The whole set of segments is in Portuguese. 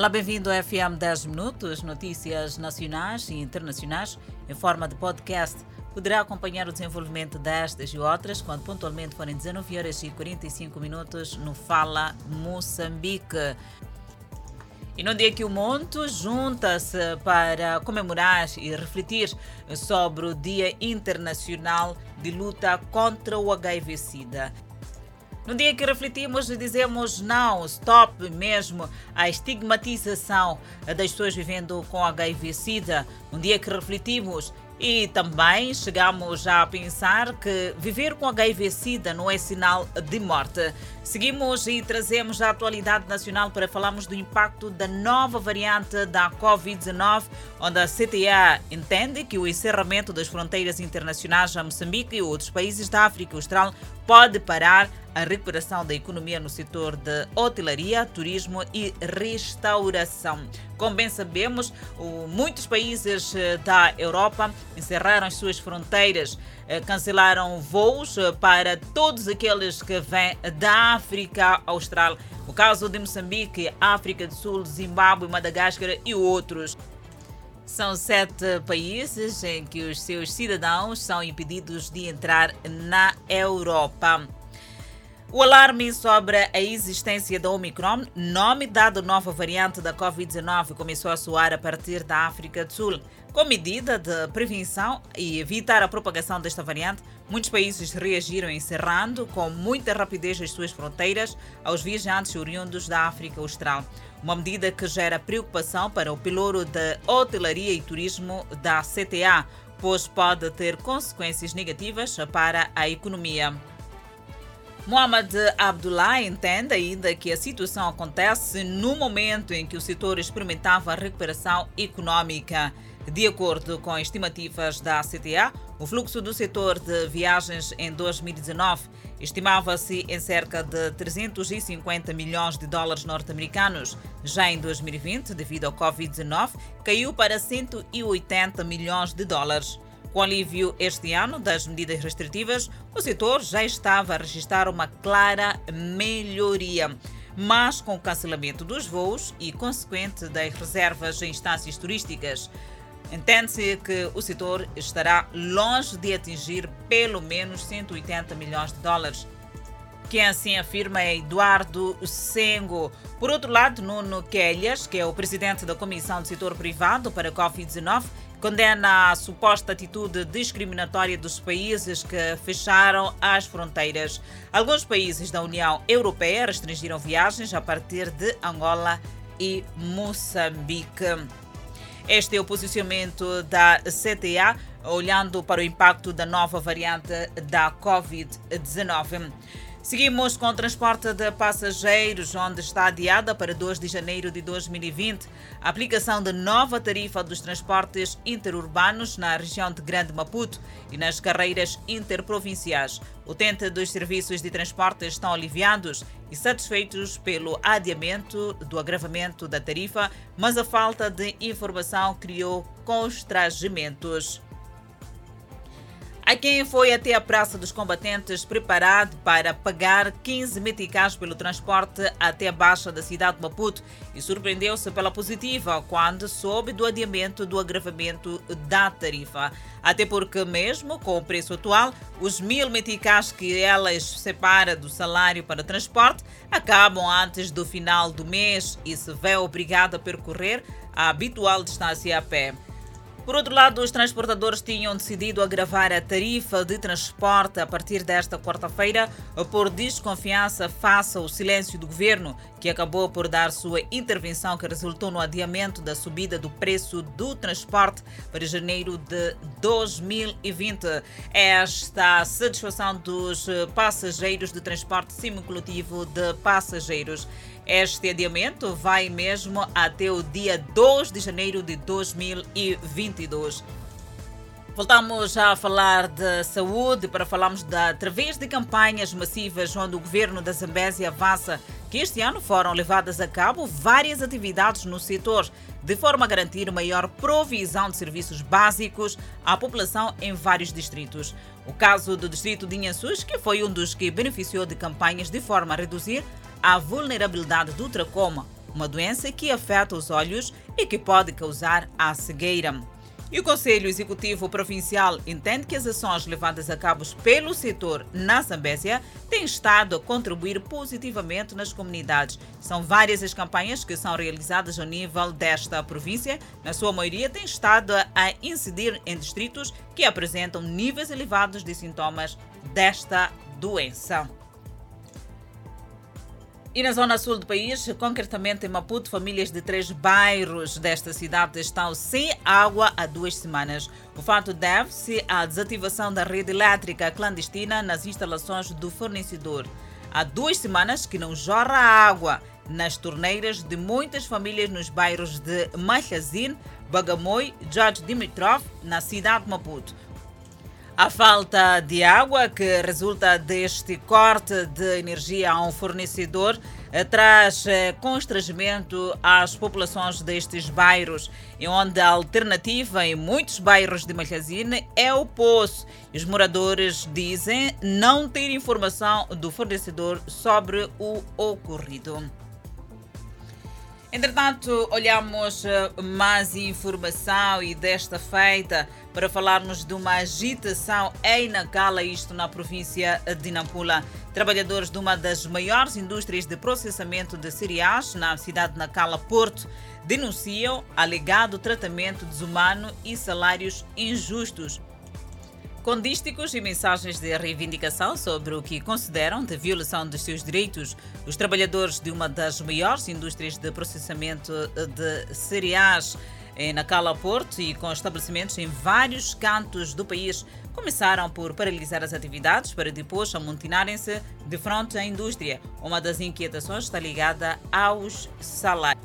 Olá, bem-vindo ao FM 10 Minutos, notícias nacionais e internacionais em forma de podcast. Poderá acompanhar o desenvolvimento destas e outras quando pontualmente forem 19 horas e 45 minutos no Fala Moçambique. E no dia que o mundo junta-se para comemorar e refletir sobre o Dia Internacional de Luta contra o HIV-Sida. No dia que refletimos e dizemos não, stop mesmo à estigmatização das pessoas vivendo com HIV-Sida. No dia que refletimos e também chegamos a pensar que viver com HIV-Sida não é sinal de morte. Seguimos e trazemos a atualidade nacional para falarmos do impacto da nova variante da Covid-19, onde a CTA entende que o encerramento das fronteiras internacionais a Moçambique e outros países da África Austral pode parar a recuperação da economia no setor de hotelaria, turismo e restauração. Como bem sabemos, muitos países eh, da Europa encerraram as suas fronteiras, eh, cancelaram voos eh, para todos aqueles que vêm da África Austral. O caso de Moçambique, África do Sul, Zimbábue, Madagascar e outros. São sete países em que os seus cidadãos são impedidos de entrar na Europa. O alarme sobre a existência da Omicron, nome dado nova variante da Covid-19, começou a soar a partir da África do Sul. Com medida de prevenção e evitar a propagação desta variante, muitos países reagiram encerrando com muita rapidez as suas fronteiras aos viajantes oriundos da África Austral. Uma medida que gera preocupação para o piloto de hotelaria e turismo da CTA, pois pode ter consequências negativas para a economia. Mohamed Abdullah entende ainda que a situação acontece no momento em que o setor experimentava recuperação econômica. De acordo com estimativas da CTA, o fluxo do setor de viagens em 2019 estimava-se em cerca de 350 milhões de dólares norte-americanos. Já em 2020, devido ao Covid-19, caiu para 180 milhões de dólares. Com alívio este ano das medidas restritivas, o setor já estava a registrar uma clara melhoria. Mas com o cancelamento dos voos e consequente das reservas em instâncias turísticas, entende-se que o setor estará longe de atingir pelo menos 180 milhões de dólares. Quem assim afirma é Eduardo Sengo. Por outro lado, Nuno Kelhas, que é o presidente da Comissão do Setor Privado para a Covid-19, condena a suposta atitude discriminatória dos países que fecharam as fronteiras. Alguns países da União Europeia restringiram viagens a partir de Angola e Moçambique. Este é o posicionamento da CTA, olhando para o impacto da nova variante da Covid-19. Seguimos com o transporte de passageiros, onde está adiada para 2 de janeiro de 2020 a aplicação de nova tarifa dos transportes interurbanos na região de Grande Maputo e nas carreiras interprovinciais. O tente dos serviços de transporte estão aliviados e satisfeitos pelo adiamento do agravamento da tarifa, mas a falta de informação criou constrangimentos. Há quem foi até a Praça dos Combatentes preparado para pagar 15 meticais pelo transporte até a Baixa da cidade de Maputo e surpreendeu-se pela positiva quando soube do adiamento do agravamento da tarifa. Até porque, mesmo com o preço atual, os mil meticais que elas separa do salário para transporte acabam antes do final do mês e se vê obrigado a percorrer a habitual distância a pé. Por outro lado, os transportadores tinham decidido agravar a tarifa de transporte a partir desta quarta-feira por desconfiança face ao silêncio do governo, que acabou por dar sua intervenção que resultou no adiamento da subida do preço do transporte para janeiro de 2020. Esta satisfação dos passageiros de transporte semicoletivo de passageiros este adiamento vai mesmo até o dia 2 de janeiro de 2022. Voltamos a falar de saúde para falarmos de, através de campanhas massivas onde o governo da Zambésia avança que este ano foram levadas a cabo várias atividades no setor, de forma a garantir maior provisão de serviços básicos à população em vários distritos. O caso do distrito de Inhaçus, que foi um dos que beneficiou de campanhas de forma a reduzir a vulnerabilidade do tracoma, uma doença que afeta os olhos e que pode causar a cegueira. E o Conselho Executivo Provincial entende que as ações levadas a cabo pelo setor na Zambésia têm estado a contribuir positivamente nas comunidades. São várias as campanhas que são realizadas ao nível desta província. Na sua maioria, têm estado a incidir em distritos que apresentam níveis elevados de sintomas desta doença. E na zona sul do país, concretamente em Maputo, famílias de três bairros desta cidade estão sem água há duas semanas. O fato deve-se à desativação da rede elétrica clandestina nas instalações do fornecedor. Há duas semanas que não jorra água nas torneiras de muitas famílias nos bairros de Machazin, Bagamoi e George Dimitrov, na cidade de Maputo. A falta de água que resulta deste corte de energia a um fornecedor eh, traz eh, constrangimento às populações destes bairros, onde a alternativa em muitos bairros de Malhazine é o poço. Os moradores dizem não ter informação do fornecedor sobre o ocorrido. Entretanto, olhamos eh, mais informação e desta feita para falarmos de uma agitação em Nacala, isto na província de Nampula. Trabalhadores de uma das maiores indústrias de processamento de cereais na cidade de Nacala, Porto, denunciam alegado tratamento desumano e salários injustos com dísticos e mensagens de reivindicação sobre o que consideram de violação dos seus direitos. Os trabalhadores de uma das maiores indústrias de processamento de cereais em Nacala Porto e com estabelecimentos em vários cantos do país começaram por paralisar as atividades para depois amontinarem-se de frente à indústria. Uma das inquietações está ligada aos salários.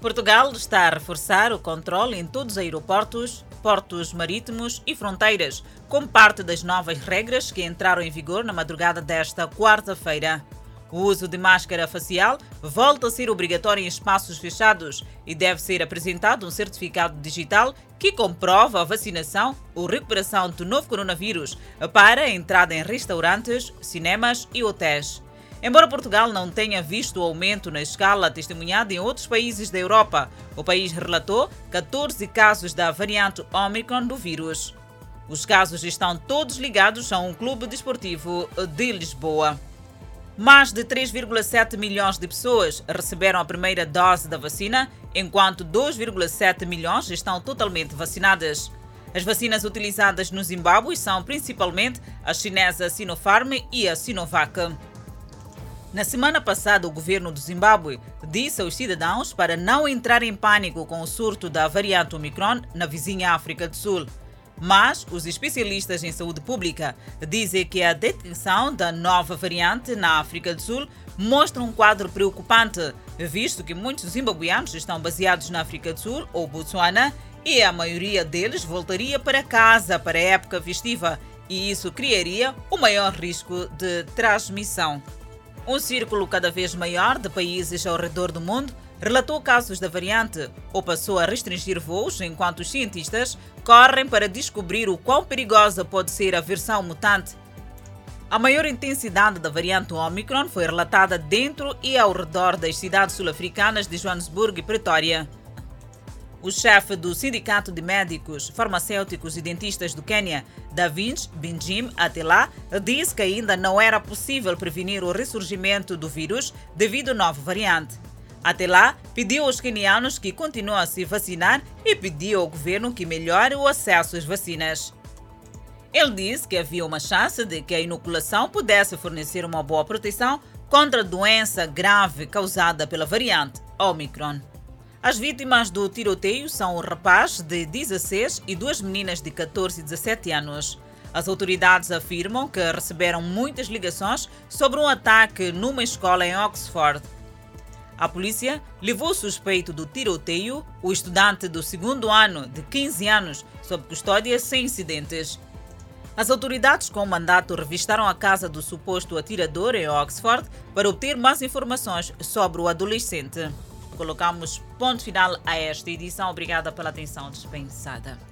Portugal está a reforçar o controle em todos os aeroportos portos marítimos e fronteiras, como parte das novas regras que entraram em vigor na madrugada desta quarta-feira. O uso de máscara facial volta a ser obrigatório em espaços fechados e deve ser apresentado um certificado digital que comprova a vacinação ou recuperação do novo coronavírus para a entrada em restaurantes, cinemas e hotéis. Embora Portugal não tenha visto o aumento na escala testemunhada em outros países da Europa, o país relatou 14 casos da variante Omicron do vírus. Os casos estão todos ligados a um clube desportivo de Lisboa. Mais de 3,7 milhões de pessoas receberam a primeira dose da vacina, enquanto 2,7 milhões estão totalmente vacinadas. As vacinas utilizadas no Zimbábue são principalmente a chinesa Sinopharm e a Sinovac. Na semana passada, o governo do Zimbábue disse aos cidadãos para não entrar em pânico com o surto da variante Omicron na vizinha África do Sul. Mas os especialistas em saúde pública dizem que a detecção da nova variante na África do Sul mostra um quadro preocupante, visto que muitos zimbabueanos estão baseados na África do Sul ou Botsuana e a maioria deles voltaria para casa para a época festiva, e isso criaria o maior risco de transmissão. Um círculo cada vez maior de países ao redor do mundo relatou casos da variante ou passou a restringir voos enquanto os cientistas correm para descobrir o quão perigosa pode ser a versão mutante. A maior intensidade da variante Omicron foi relatada dentro e ao redor das cidades sul-africanas de Joanesburgo e Pretória. O chefe do Sindicato de Médicos, Farmacêuticos e Dentistas do Quênia, Davinch Binjim Atela, disse que ainda não era possível prevenir o ressurgimento do vírus devido à nova variante. Atela pediu aos quenianos que continuem a se vacinar e pediu ao governo que melhore o acesso às vacinas. Ele disse que havia uma chance de que a inoculação pudesse fornecer uma boa proteção contra a doença grave causada pela variante Omicron. As vítimas do tiroteio são um rapaz de 16 e duas meninas de 14 e 17 anos. As autoridades afirmam que receberam muitas ligações sobre um ataque numa escola em Oxford. A polícia levou o suspeito do tiroteio, o estudante do segundo ano de 15 anos, sob custódia sem incidentes. As autoridades com mandato revistaram a casa do suposto atirador em Oxford para obter mais informações sobre o adolescente colocamos ponto final a esta edição. Obrigada pela atenção dispensada.